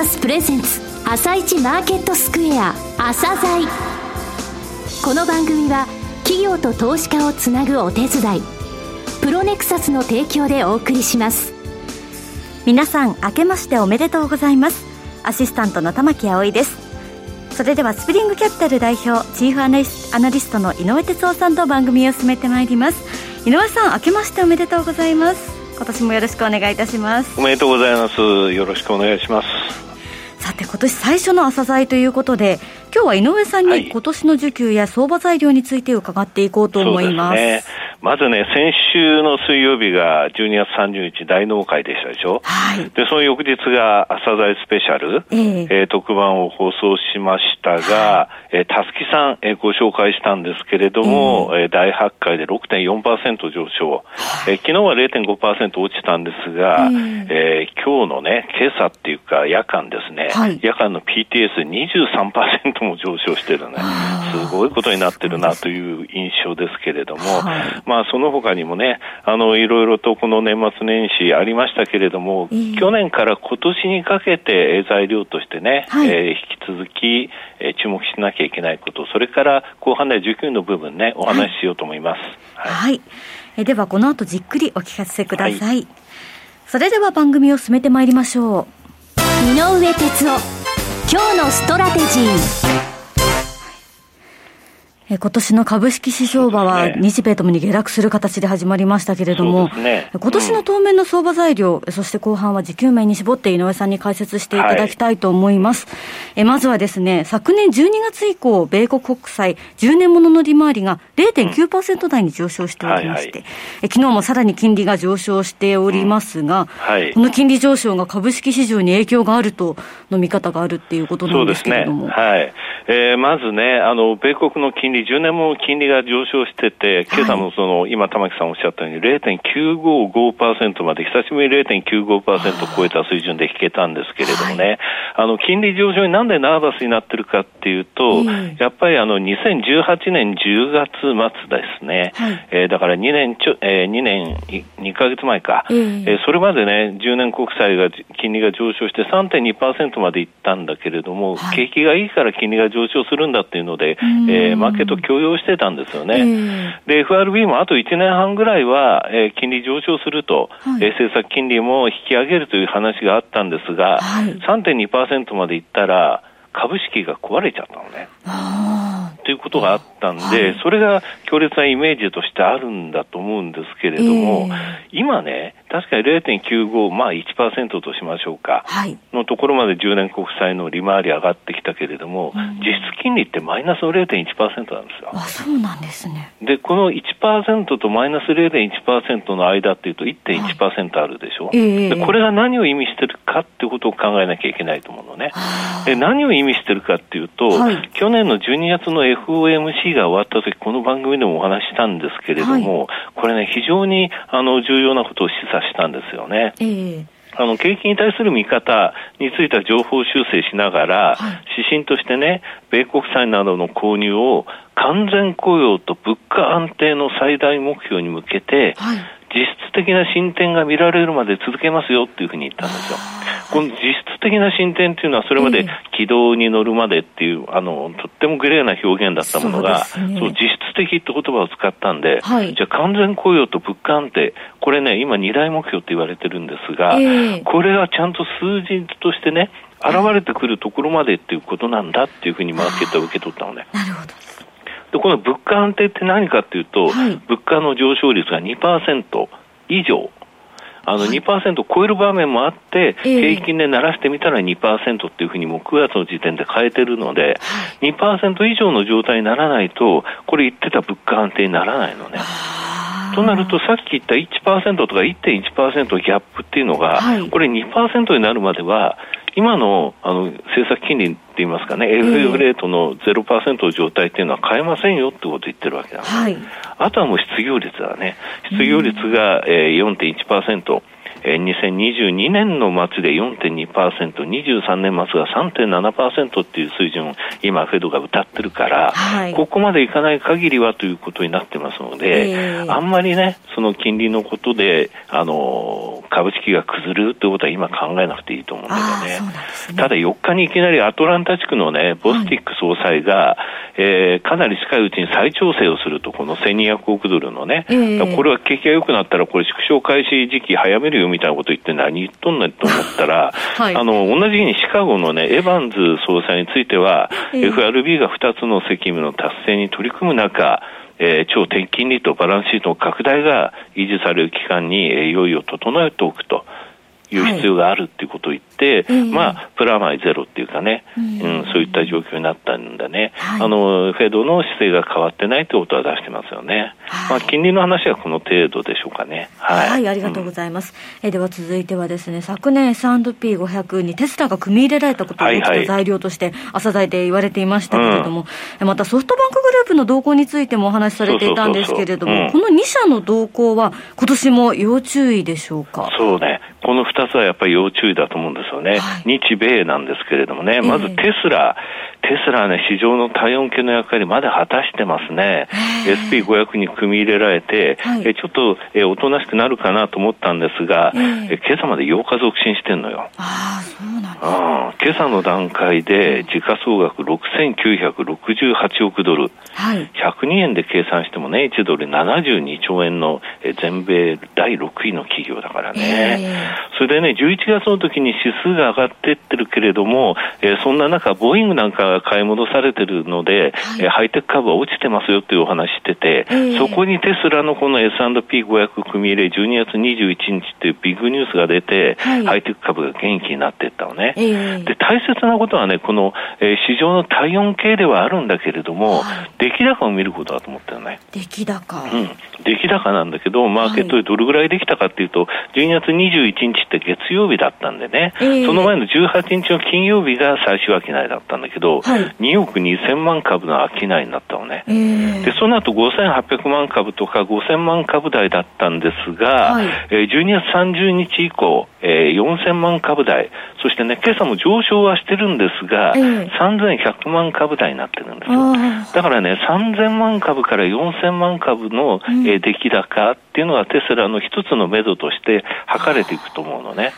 サスプレゼンツ朝一マーケットスクエア朝鮮。この番組は企業と投資家をつなぐお手伝いプロネクサスの提供でお送りします。皆さん明けましておめでとうございます。アシスタントの玉木葵です。それではスプリングキャピタル代表チーフアナリストの井上哲夫さんと番組を進めてまいります。井上さん明けましておめでとうございます。今年もよろしくお願いいたします。おめでとうございます。よろしくお願いしますさて今年最初の朝鮮ということで今日は井上さんに今年の需給や相場材料について伺っていこうと思います、はいまずね、先週の水曜日が12月30日大納会でしたでしょ？はい。で、その翌日が朝鮮スペシャル、えー、えー、特番を放送しましたが、はい、えー、たすきさん、えー、ご紹介したんですけれども、えー、大発会で6.4%上昇、えー、昨日は0.5%落ちたんですが、えー、えー、今日のね、今朝っていうか夜間ですね、はい、夜間の PTS23% も上昇してるね、すごいことになってるなという印象ですけれども、はいまあ、その他にもね、あの、いろいろとこの年末年始ありましたけれども、えー、去年から今年にかけて材料としてね、はい、えー、引き続き、えー、注目しなきゃいけないこと、それから後半で受給の部分ね、お話ししようと思います。はい。はい、えでは、この後じっくりお聞かせください。はい、それでは番組を進めてまいりましょう。井上哲夫、今日のストラテジー。え今年の株式市場場は日米ともに下落する形で始まりましたけれども、ねうん、今年の当面の相場材料、そして後半は時給面に絞って井上さんに解説していただきたいと思います。はい、えまずはですね、昨年12月以降、米国国債10年ものの利回りが0.9%台に上昇しておりまして、え昨日もさらに金利が上昇しておりますが、うんはい、この金利上昇が株式市場に影響があるとの見方があるっていうことなんですけれども。ね、はい。えー、まずね、あの、米国の金利10年も金利が上昇してて、今朝もその、はい、今、玉木さんおっしゃったように、0.955%まで、久しぶりに0.95%超えた水準で引けたんですけれどもね、はい、あの、金利上昇になんでナーバスになってるかっていうと、やっぱりあの、2018年10月末ですね、はい、えー、だから2年ちょ、えー、2年2ヶ月前か、えー、えー、それまでね、10年国債が、金利が上昇して3.2%までいったんだけれども、景気がいいから金利が上昇するんだっていうので、えー、マーケット許容してたんですよね。えー、で、FRB もあと1年半ぐらいは、えー、金利上昇すると、はい、えー、政策金利も引き上げるという話があったんですが、はい、3.2%までいったら、株式が壊れちゃったのね。ということがあったんで、はい、それが強烈なイメージとしてあるんだと思うんですけれども、えー、今ね、確かに0.95、まあ1%としましょうか、はい、のところまで10年国債の利回り上がってきたけれども、うん、実質金利ってマイナスの0.1%なんですよ。あ、そうなんですね。で、この1%とマイナス0.1%の間っていうと1.1%あるでしょ、はいえー、で。これが何を意味してるかってことを考えなきゃいけないと思うのね。で、何を意味してるかっていうと、はい、去年の12月の FOMC が終わった時、この番組でもお話したんですけれども、これね、非常にあの重要なことを示唆したんですよね。えーあの、景気に対する見方については情報修正しながら、はい、指針としてね、米国債などの購入を完全雇用と物価安定の最大目標に向けて、はい実質的な進展が見られるまで続けますよっていうふうに言ったんですよ。この実質的な進展っていうのは、それまで軌道に乗るまでっていう、あの、とってもグレーな表現だったものが、そう、ね、実質的って言葉を使ったんで、はい、じゃあ完全雇用と物価安定、これね、今二大目標って言われてるんですが、えー、これがちゃんと数字としてね、現れてくるところまでっていうことなんだっていうふうにマーケットは受け取ったのね。なるほど。で、この物価安定って何かっていうと、はい、物価の上昇率が2%以上、あの2%を超える場面もあって、平均で鳴らしてみたら2%っていうふうにもう9月の時点で変えてるので、2%以上の状態にならないと、これ言ってた物価安定にならないのね。となると、さっき言った1%とか1.1%ギャップっていうのが、これ2%になるまでは、今のあの政策金利って言いますかね、FF レートの0%の状態っていうのは変えませんよってことを言ってるわけなんです、はい、あとはもう失業率だね、失業率が、えー、4.1%。えー、2022年の末で4.2%、23年末が3.7%っていう水準を今、フェドが歌ってるから、はい、ここまでいかない限りはということになってますので、えー、あんまりね、その金利のことで、あの株式が崩れるってことは今考えなくていいと思うんだよね。ね。ただ4日にいきなりアトランタ地区のね、ボスティック総裁が、はい、えー、かなり近いうちに再調整をすると、この1200億ドルのね、えー、これは景気が良くなったら、これ縮小開始時期早めるよみたいなこと言って何言っとんねんと思ったら、はい、あの、同じ日にシカゴのね、エヴァンズ総裁については、えー、FRB が2つの責務の達成に取り組む中、えー、超低金利とバランスシートの拡大が維持される期間に、えー、用意を整えておくと。いう必要があるっていうことを言って、はい、まあ、プラマイゼロっていうかね、うん、そういった状況になったんだね、はい、あの、フェードの姿勢が変わってないってことは出してますよね。はい、まあ、金利の話はこの程度でしょうかね。はい。はい、ありがとうございます。うん、えでは続いてはですね、昨年 S&P500 にテスラが組み入れられたことが大きな材料として、朝材で言われていましたけれども、うん、またソフトバンクグループの動向についてもお話しされていたんですけれども、この2社の動向は今年も要注意でしょうか？そうね。この2つはやっぱり要注意だと思うんですよね、はい、日米なんですけれどもね、まずテスラ、テスラはね、市場の体温計の役割、まだ果たしてますね、SP500 に組み入れられて、はい、えちょっとえおとなしくなるかなと思ったんですが、え今朝まで8日続伸してんのよ。あそうなん今朝の段階で時価総額6968億ドル、はい、102円で計算してもね、1ドル72兆円の全米第6位の企業だからね。それでね、11月の時に指数が上がってってるけれども、えー、そんな中、ボーイングなんかが買い戻されてるので、はい、えー、ハイテク株は落ちてますよっていうお話してて、えー、そこにテスラのこの S&P500 組み入れ12月21日っていうビッグニュースが出て、はい、ハイテク株が元気になっていったのね。えー、で、大切なことはね、この、えー、市場の体温計ではあるんだけれども、はい、出来高を見ることだと思ったよね。出来高。うん。出来高なんだけど、マーケットでどれぐらいできたかっていうと、12月21日って月曜日だったんでね、えー、その前の18日の金曜日が最終商いだったんだけど、はい、2億2000万株の商いになったのね。えー、で、その後5800万株とか5000万株台だったんですが、はい、えー、12月30日以降、えー、4000万株台、そしてね、今朝も上昇はしてるんですが、えー、3100万株台になってるんですよ。だからね、3000万株から4000万株の、うん、えー、出来高っていうのがテスラの一つの目処として測れていくと思うのね。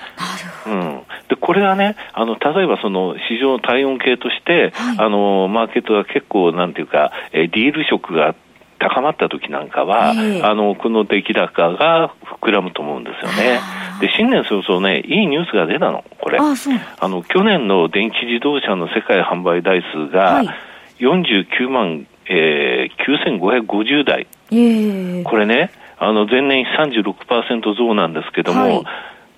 うん。で、これはね、あの、例えばその市場体温計として、はい、あの、マーケットが結構、なんていうか、えー、ディール色が高まった時なんかは、えー、あの、この出来高が膨らむと思うんですよね。で、新年早々ね、いいニュースが出たの、これ。ああの、去年の電気自動車の世界販売台数が、49万、えー、9550台。えー、これね、あの、前年36%増なんですけども、はい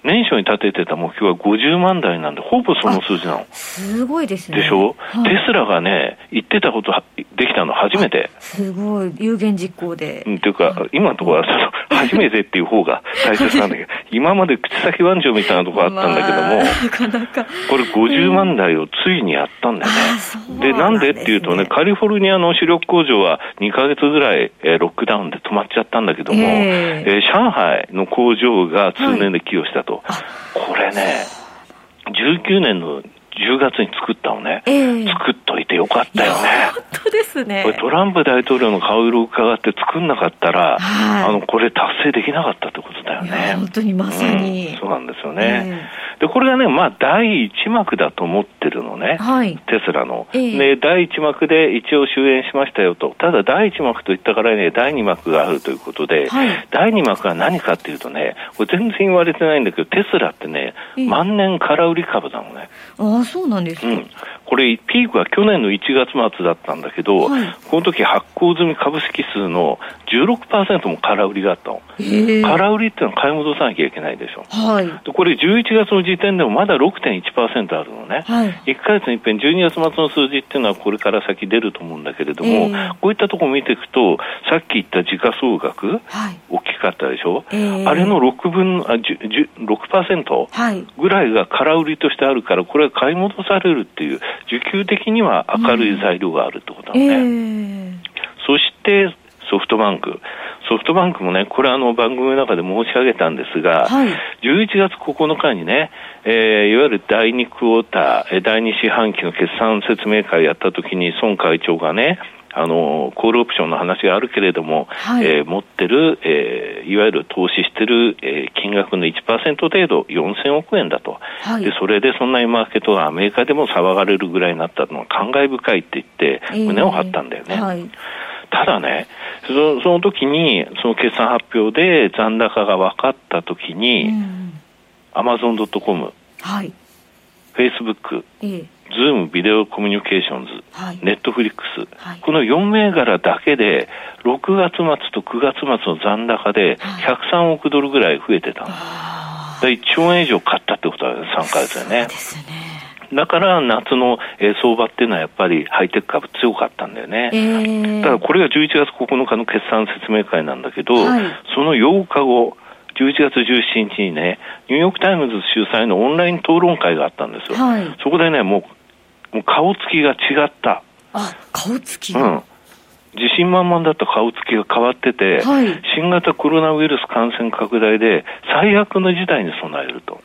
年初に立ててた目標は50万台なんで、ほぼその数字なの。すごいですね。でしょ、はい、テスラがね、言ってたことできたの初めて。すごい、有言実行で。うん、というか、今のところは、初めてっていう方が大切なんだけど、今まで口先番長みたいなところあったんだけども、これ50万台をついにやったんだよね。で、なんでっていうとね、カリフォルニアの主力工場は2ヶ月ぐらい、えー、ロックダウンで止まっちゃったんだけども、えー、えー、上海の工場が通年で寄与したと。はい、これね、19年の10月に作ったのね、えー、作っといてよかったよね。本当ですね。これトランプ大統領の顔色を伺って作んなかったら、はい、あの、これ達成できなかったってことだよね。本当にまさに、うん、そうなんですよね。えー、で、これがね、まあ、第一幕だと思ってるのね。はい、テスラの、えー、で、第一幕で一応終演しましたよと。ただ、第一幕といったからね、第二幕があるということで、はい、第二幕は何かっていうとね、これ全然言われてないんだけど、テスラってね、万年空売り株なのね。ああ、そうなんですか。うんこれ、ピークは去年の1月末だったんだけど、はい、この時発行済み株式数の16%も空売りがあったの。空売りっていうのは買い戻さなきゃいけないでしょ。はい、でこれ、11月の時点でもまだ6.1%あるのね。はい、1か月に一遍、12月末の数字っていうのはこれから先出ると思うんだけれども、こういったところを見ていくと、さっき言った時価総額、はい、大きかったでしょ。あれの6分、あ6%ぐらいが空売りとしてあるから、これは買い戻されるっていう、需給的には明るい材料があるってことなのね。うんえー、そしてソフトバンク。ソフトバンクもね、これあの番組の中で申し上げたんですが、はい、11月9日にね、えー、いわゆる第2クォーター、第2四半期の決算説明会やった時に孫会長がね、あのコールオプションの話があるけれども、はい、えー、持ってる、えー、いわゆる投資してる、えー、金額の1%程度、4000億円だと、はい、でそれでそんなにマーケットがアメリカでも騒がれるぐらいになったのは感慨深いって言って、胸を張ったんだよね。えーはい。ただね、そのその時に、その決算発表で残高が分かった時に、アマゾン・ドット・コム、はい、フェイスブック、ズームビデオコミュニケーションズ、ネットフリックス、この4銘柄だけで、6月末と9月末の残高で103億ドルぐらい増えてたの。はい、1兆円以上買ったってことだよね、3か月でね。だから夏の、えー、相場っていうのはやっぱりハイテク株強かったんだよね。えー、だからこれが11月9日の決算説明会なんだけど、はい、その8日後、11月17日にね、ニューヨークタイムズ主催のオンライン討論会があったんですよ。はい、そこでね、もう、もう顔つきが違った。あ、顔つきうん。自信満々だった顔つきが変わってて、はい、新型コロナウイルス感染拡大で最悪の事態に備えると。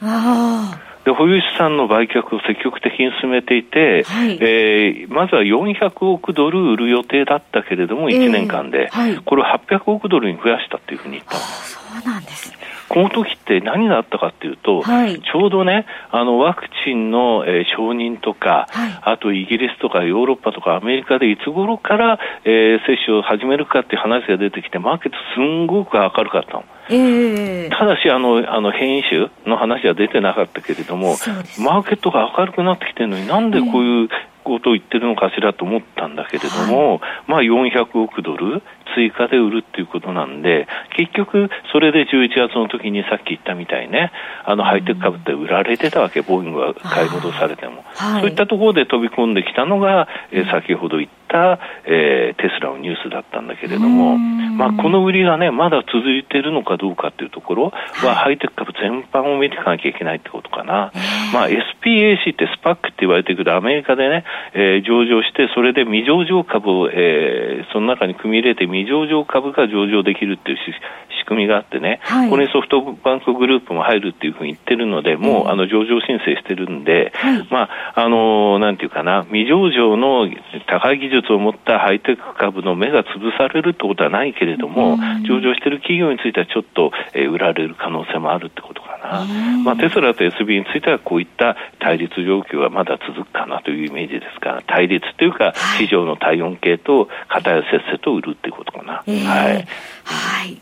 で保有資産の売却を積極的に進めていて、はい、えー、まずは400億ドル売る予定だったけれども、1年間で、えーはい、これを800億ドルに増やしたっていうふうに言ったんです。そうなんですこの時って何があったかっていうと、はい、ちょうどね、あのワクチンの、えー、承認とか、はい、あとイギリスとかヨーロッパとかアメリカでいつ頃から、えー、接種を始めるかっていう話が出てきて、マーケットすんごく明るかったの。えー、ただしあの、あの変異種の話は出てなかったけれども、マーケットが明るくなってきてるのになんでこういうことを言ってるのかしらと思ったんだけれども、はい、まあ400億ドル追加で売るっていうことなんで、結局それで11月の時にさっき言ったみたいね、あのハイテク株って売られてたわけ、ボーイングが買い戻されても。はい、そういったところで飛び込んできたのが、えー、先ほど言った、えー、テスラのニュースだったんだけれども、まあ、この売りがね、まだ続いているのかどうかっていうところは、ハイテク株全般を見ていかなきゃいけないってことかな。まあ、SPAC ってスパックって言われてくるアメリカでね、えー、上場して、それで未上場株を、えー、その中に組み入れて未上場株が上場できるっていう仕組みがあってね、はい、これにソフトバンクグループも入るっていうふうに言ってるので、もう、あの上場申請してるんで、はい、まあ、あのなんていうかな、未上場の高い技術を持ったハイテク株の目が潰されるってことはないけれども、上場してる企業についてはちょっと、えー、売られる可能性もあるってことかな。まあ、テスラと SB についてはこういった対立状況はまだ続くかなというイメージですから、対立というか、市場の体温計と偏せっせと売るってことかな。えー、はい。はい。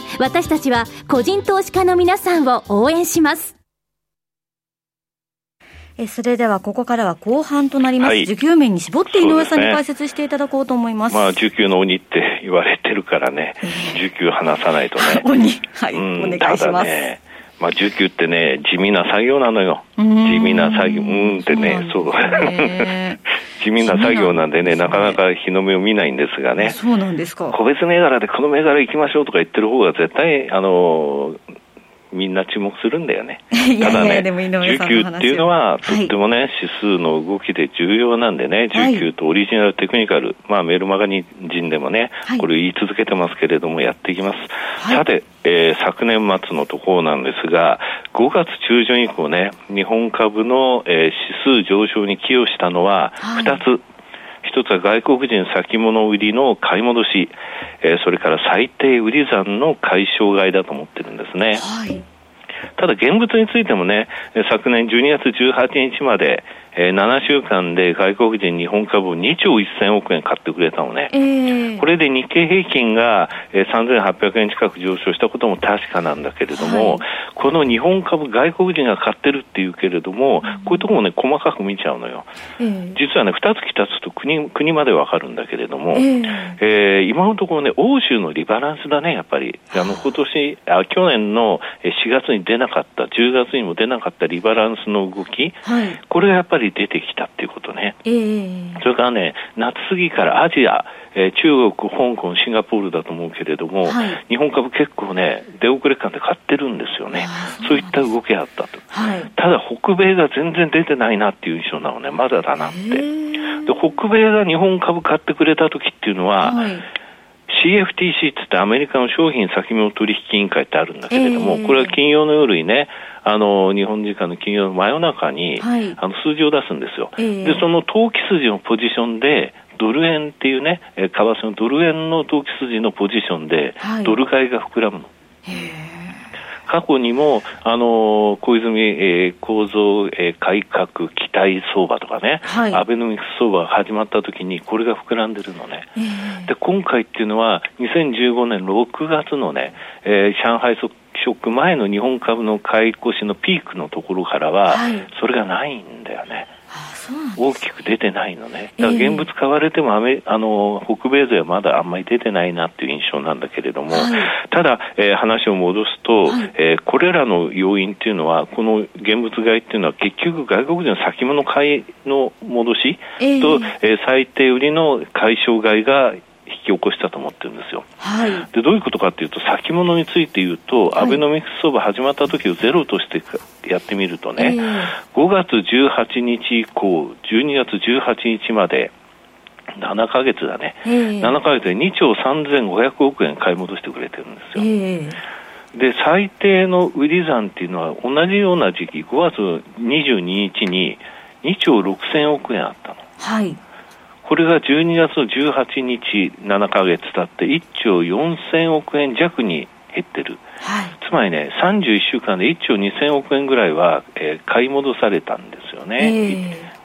私たちは個人投資家の皆さんを応援します。えそれではここからは後半となります、はい、需給面に絞って井上さんに解説していただこうと思います。すね、まあ、需給の鬼って言われてるからね、需給話さないとね。鬼、はい、うん、お願いします。ねまあ、受給ってね、地味な作業なのよ。地味な作業、うんってね、そう。地味な作業なんでね、なかなか日の目を見ないんですがね。そうなんですか。個別銘柄でこの銘柄行きましょうとか言ってる方が絶対、あの、みんな注目するんだよね。ただね、19っていうのは、とってもね、指数の動きで重要なんでね、19とオリジナルテクニカル、まあメールマガジンでもね、これ言い続けてますけれども、やっていきます。さて、えー、昨年末のところなんですが、5月中旬以降ね、日本株の、えー、指数上昇に寄与したのは2つ。一つは外国人先物売りの買い戻し、えー、それから最低売り算の解消買いだと思ってるんですね。はい、ただ現物についてもね、昨年12月18日まで、えー、7週間で外国人日本株を2兆1000億円買ってくれたのね、えー、これで日経平均が、えー、3800円近く上昇したことも確かなんだけれども、はい、この日本株、外国人が買ってるっていうけれども、こういうところもね、細かく見ちゃうのよ。えー、実はね、2月来つと国国までわかるんだけれども、えー、えー、今のところね、欧州のリバランスだね、やっぱり。あの今年あ去年の4月に出なかった、10月にも出なかったリバランスの動き、はい、これがやっぱりり出てきたっていうことね。えー、それからね、夏過ぎからアジア、えー、中国、香港、シンガポールだと思うけれども、はい、日本株結構ね、出遅れ感で買ってるんですよね。そういった動きがあったと。はい、ただ、北米が全然出てないなっていう印象なのね、まだだなって。で、北米が日本株買ってくれた時っていうのは、はい CFTC ってってアメリカの商品先物取引委員会ってあるんだけれども、えー、これは金曜の夜にね、あの、日本時間の金曜の真夜中に、はい、あの数字を出すんですよ。えー、で、その投機筋のポジションで、ドル円っていうね、為替のドル円の投機筋のポジションで、ドル買いが膨らむの。はい過去にも、あの小泉、えー、構造、えー、改革期待相場とかね、はい、アベノミクス相場が始まった時に、これが膨らんでるのね。えー、で、今回っていうのは、2015年6月のね、えー、上海ショック前の日本株の買い越しのピークのところからは、はい、それがないんだよね。大きく出てないのね、だから現物買われてもアメあの北米勢はまだあんまり出てないなっていう印象なんだけれども、はい、ただ、えー、話を戻すと、はい、えー、これらの要因っていうのは、この現物買いっていうのは、結局、外国人の先物買いの戻しと、えー、えー、最低売りの解消買いが引き起こしたと思ってるんですよ。はい、でどういうことかというと先物について言うと、はい、アベノミクス相場始まった時をゼロとしてやってみるとね、えー、5月18日以降12月18日まで7か月だね、えー、7か月で2兆3500億円買い戻してくれてるんですよ。えーで最低の売り算っていうのは同じような時期5月22日に2兆6000億円あったの。はいこれが12月の18日、7か月経って1兆4000億円弱に減ってる、はい、つまりね、31週間で1兆2000億円ぐらいは、えー、買い戻されたんですよね。えー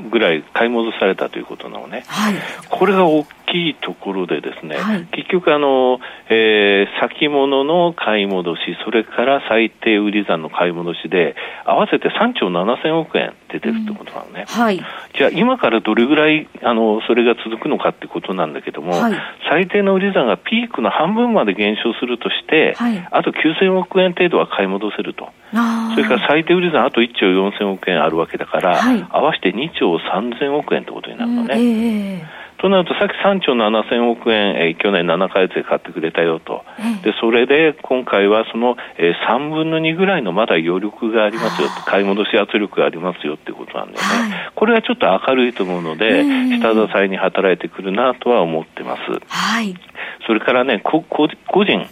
ぐらい買い戻されたということなのね、はい、これが大きいところでですね、はい、結局あの、えー、先物の買い戻し、それから最低売り算の買い戻しで、合わせて3兆7000億円出てるってことなのね。うん。はい、じゃあ今からどれぐらいあのそれが続くのかってことなんだけども、はい、最低の売り算がピークの半分まで減少するとして、あと9000億円程度は買い戻せると。それから最低売り算あと1兆4000億円あるわけだから、合わせて2兆3000億円ってことになるのね。うん。えーとなると、さっき3兆7000億円、えー、去年7か月で買ってくれたよと、でそれで今回はその、えー、3分の2ぐらいのまだ余力がありますよ、買い戻し圧力がありますよっていうことなんでね、はい、これはちょっと明るいと思うので、下支えに働いてくるなとは思ってます。はい、それからね、個人、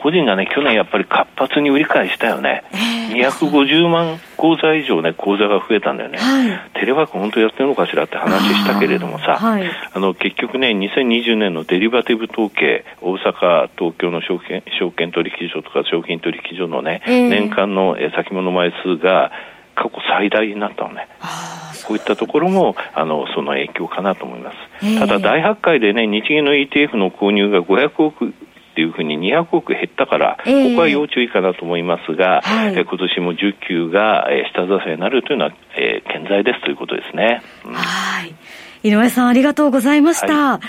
個人がね、去年やっぱり活発に売り買いしたよね。えー、250万口座以上ね、口座が増えたんだよね。はい、テレワーク本当やってるのかしらって話したけれどもさ、あはい、あの、結局ね、2020年のデリバティブ統計、大阪、東京の証券証券取引所とか商品取引所のね、えー、年間の先物枚数が過去最大になったのね。こういったところもあのその影響かなと思います。ただ大発会でね日銀の ETF の購入が500億っていうふうに200億減ったから、えー、ここは要注意かなと思いますが、はい、え今年も需給が、え下支えになるというのは、えー、健在ですということですね。うん、はい。井上さんありがとうございました。は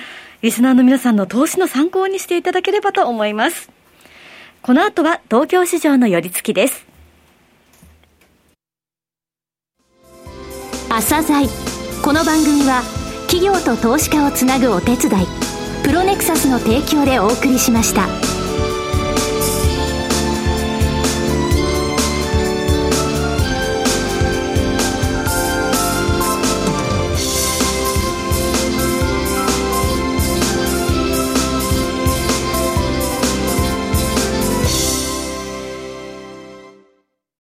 い、リスナーの皆さんの投資の参考にしていただければと思います。この後は東京市場の寄り付きです。朝鮮この番組は企業と投資家をつなぐお手伝いプロネクサスの提供でお送りしました。